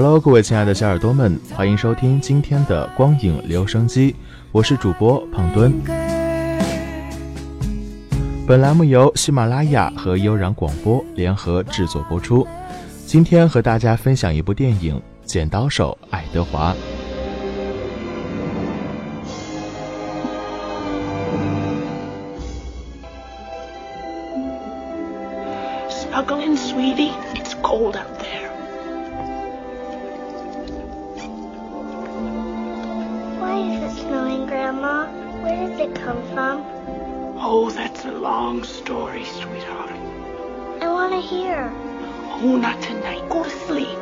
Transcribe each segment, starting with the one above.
Hello，各位亲爱的小耳朵们，欢迎收听今天的光影留声机，我是主播胖墩。本栏目由喜马拉雅和悠然广播联合制作播出。今天和大家分享一部电影《剪刀手爱德华》。Snuggling, sweetie. It's cold out there. Grandma? Where does it come from? Oh, that's a long story, sweetheart. I want to hear. Oh, not tonight. Go to sleep.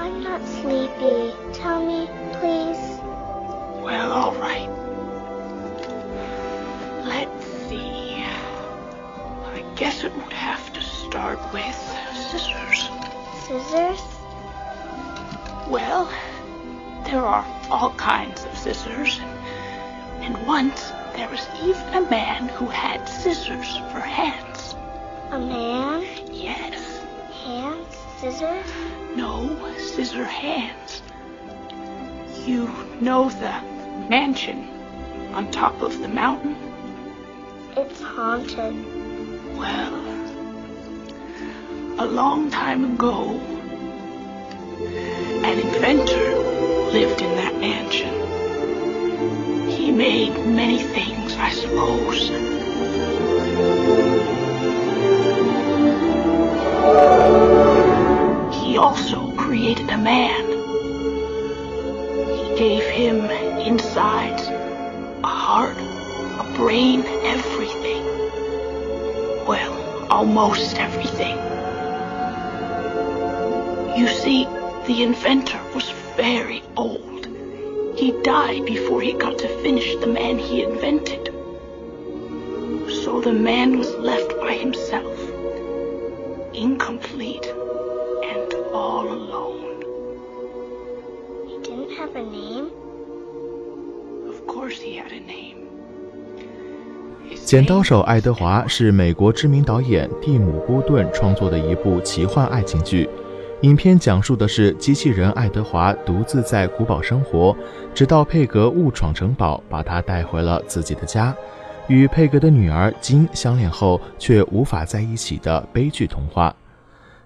I'm not sleepy. Tell me, please. Well, all right. Let's see. I guess it would have to start with scissors. Scissors? Well, there are all kinds of scissors. And once there was even a man who had scissors for hands. A man? Yes. Hands? Scissors? No, scissor hands. You know the mansion on top of the mountain? It's haunted. Well, a long time ago, an inventor lived in that mansion. Made many things, I suppose. He also created a man. He gave him insides, a heart, a brain, everything. Well, almost everything. You see, the inventor was very old. He died before he got to finish the man he invented. So the man was left by himself, incomplete and all alone. He didn't have a name? Of course he had a name. His 剪刀 name 手爱德华是美国知名导演蒂姆·波顿创作的一部奇幻爱情剧。 影片讲述的是机器人爱德华独自在古堡生活，直到佩格误闯城堡，把他带回了自己的家，与佩格的女儿金相恋后却无法在一起的悲剧童话。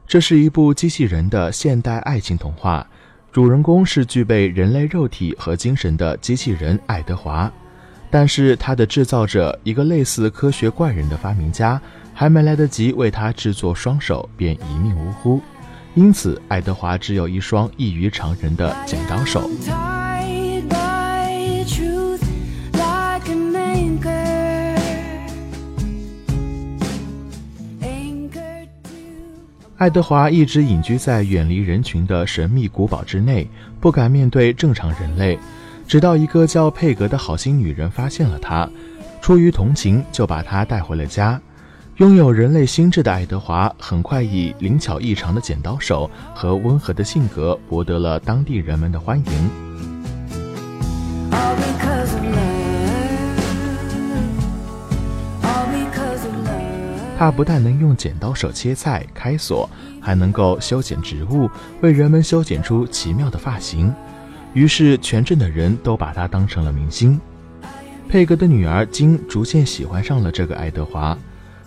这是一部机器人的现代爱情童话，主人公是具备人类肉体和精神的机器人爱德华。但是他的制造者，一个类似科学怪人的发明家，还没来得及为他制作双手，便一命呜呼。因此，爱德华只有一双异于常人的剪刀手。爱德华一直隐居在远离人群的神秘古堡之内，不敢面对正常人类。直到一个叫佩格的好心女人发现了他，出于同情，就把他带回了家。拥有人类心智的爱德华，很快以灵巧异常的剪刀手和温和的性格，博得了当地人们的欢迎。他不但能用剪刀手切菜、开锁，还能够修剪植物，为人们修剪出奇妙的发型。于是，全镇的人都把他当成了明星。佩格的女儿金逐渐喜欢上了这个爱德华。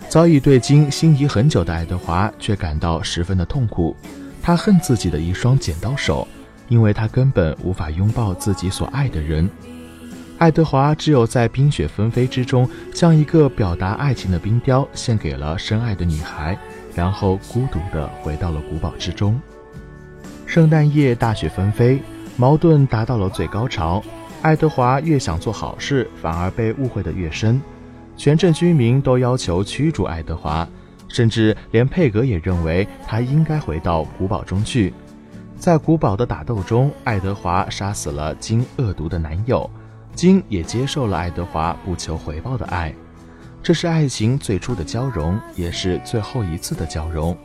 早已对金心仪很久的爱德华却感到十分的痛苦。他恨自己的一双剪刀手，因为他根本无法拥抱自己所爱的人。爱德华只有在冰雪纷飞之中，将一个表达爱情的冰雕献给了深爱的女孩，然后孤独地回到了古堡之中。圣诞夜大雪纷飞，矛盾达到了最高潮。爱德华越想做好事，反而被误会的越深。全镇居民都要求驱逐爱德华，甚至连佩格也认为他应该回到古堡中去。在古堡的打斗中，爱德华杀死了金恶毒的男友，金也接受了爱德华不求回报的爱。这是爱情最初的交融，也是最后一次的交融。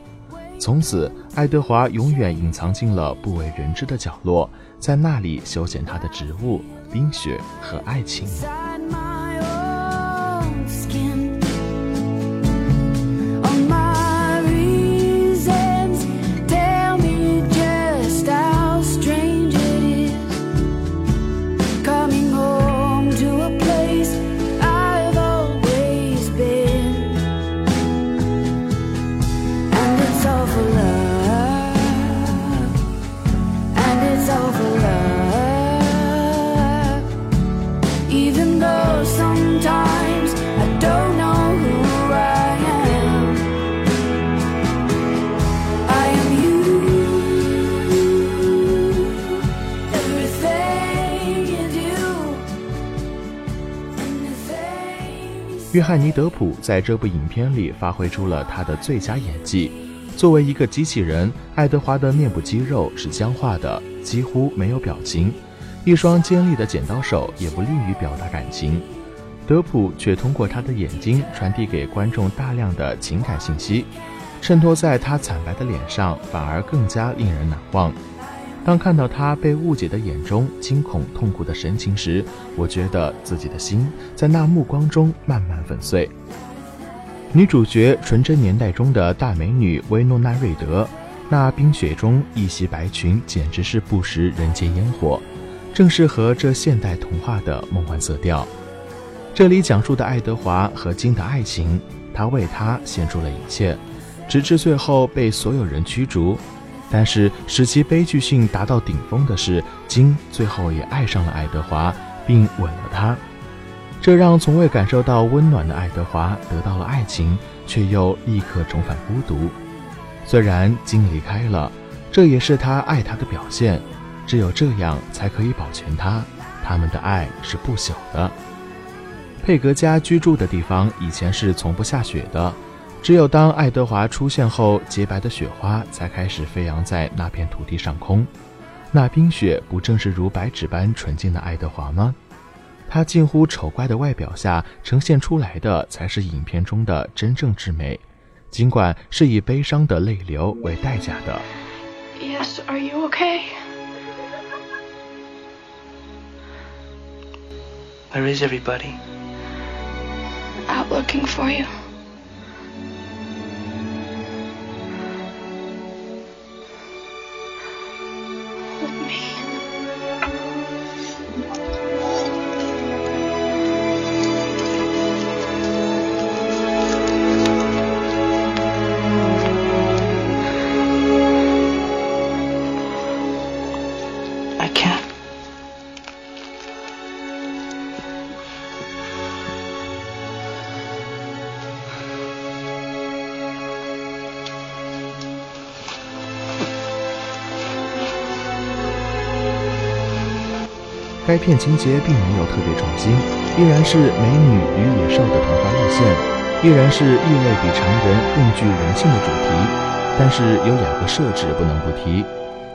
从此，爱德华永远隐藏进了不为人知的角落，在那里修剪他的植物、冰雪和爱情。约翰尼·德普在这部影片里发挥出了他的最佳演技。作为一个机器人，爱德华的面部肌肉是僵化的，几乎没有表情，一双尖利的剪刀手也不利于表达感情。德普却通过他的眼睛传递给观众大量的情感信息，衬托在他惨白的脸上，反而更加令人难忘。当看到他被误解的眼中惊恐痛苦的神情时，我觉得自己的心在那目光中慢慢粉碎。女主角纯真年代中的大美女维诺娜瑞德，那冰雪中一袭白裙简直是不食人间烟火，正适合这现代童话的梦幻色调。这里讲述的爱德华和金的爱情，他为她献出了一切，直至最后被所有人驱逐。但是使其悲剧性达到顶峰的是，金最后也爱上了爱德华，并吻了他。这让从未感受到温暖的爱德华得到了爱情，却又立刻重返孤独。虽然金离开了，这也是他爱她的表现。只有这样才可以保全她，他们的爱是不朽的。佩格家居住的地方以前是从不下雪的，只有当爱德华出现后，洁白的雪花才开始飞扬在那片土地上空。那冰雪不正是如白纸般纯净的爱德华吗？他近乎丑怪的外表下呈现出来的，才是影片中的真正之美，尽管是以悲伤的泪流为代价的。Yes, are you okay? Where is everybody? Out looking for you. 该片情节并没有特别创新，依然是美女与野兽的童话路线，依然是异类比常人更具人性的主题。但是有两个设置不能不提：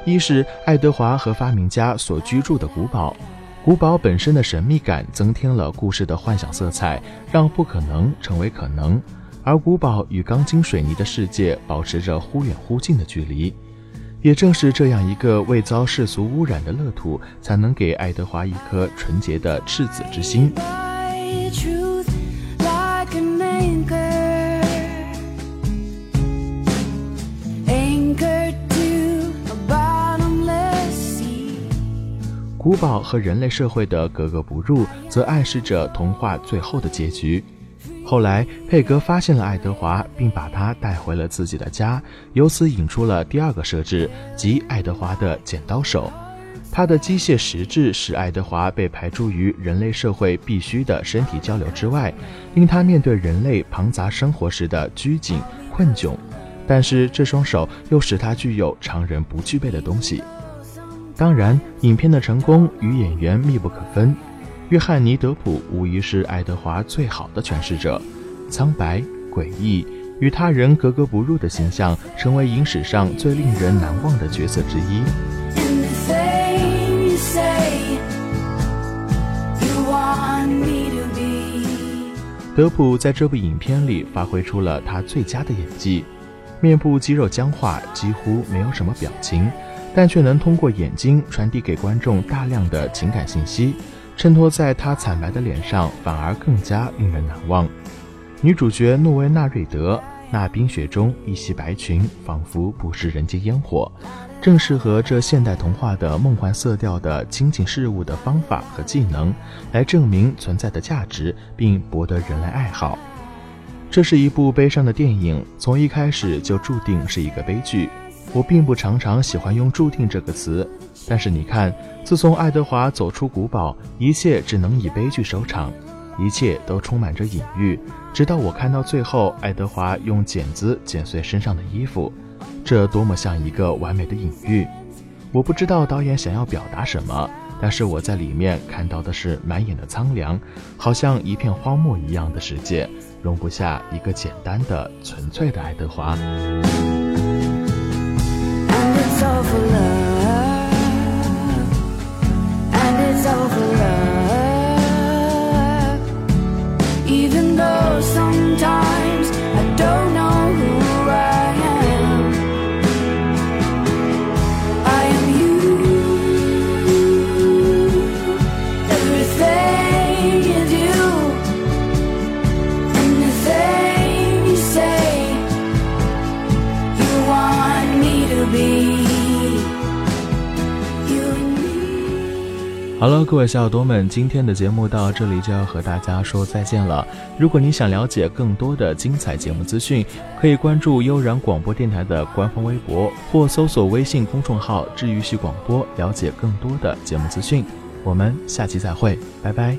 一是爱德华和发明家所居住的古堡，古堡本身的神秘感增添了故事的幻想色彩，让不可能成为可能。而古堡与钢筋水泥的世界保持着忽远忽近的距离。也正是这样一个未遭世俗污染的乐土，才能给爱德华一颗纯洁的赤子之心。古堡和人类社会的格格不入，则暗示着童话最后的结局。后来，佩格发现了爱德华，并把他带回了自己的家，由此引出了第二个设置，即爱德华的剪刀手。他的机械实质使爱德华被排除于人类社会必须的身体交流之外，令他面对人类庞杂生活时的拘谨困窘。但是这双手又使他具有常人不具备的东西。当然，影片的成功与演员密不可分。约翰尼·德普无疑是爱德华最好的诠释者，苍白、诡异、与他人格格不入的形象，成为影史上最令人难忘的角色之一。德普在这部影片里发挥出了他最佳的演技，面部肌肉僵化，几乎没有什么表情，但却能通过眼睛传递给观众大量的情感信息，衬托在她惨白的脸上，反而更加令人难忘。女主角诺维纳瑞德，那冰雪中一袭白裙，仿佛不食人间烟火，正适合这现代童话的梦幻色调的亲近事物的方法和技能，来证明存在的价值，并博得人类爱好。这是一部悲伤的电影，从一开始就注定是一个悲剧。我并不常常喜欢用“注定”这个词，但是你看，自从爱德华走出古堡，一切只能以悲剧收场，一切都充满着隐喻。直到我看到最后，爱德华用剪子剪碎身上的衣服，这多么像一个完美的隐喻！我不知道导演想要表达什么，但是我在里面看到的是满眼的苍凉，好像一片荒漠一样的世界，容不下一个简单的、纯粹的爱德华。好了，各位小耳朵们，今天的节目到这里就要和大家说再见了。如果你想了解更多的精彩节目资讯，可以关注悠然广播电台的官方微博或搜索微信公众号“治愈系广播”，了解更多的节目资讯。我们下期再会，拜拜。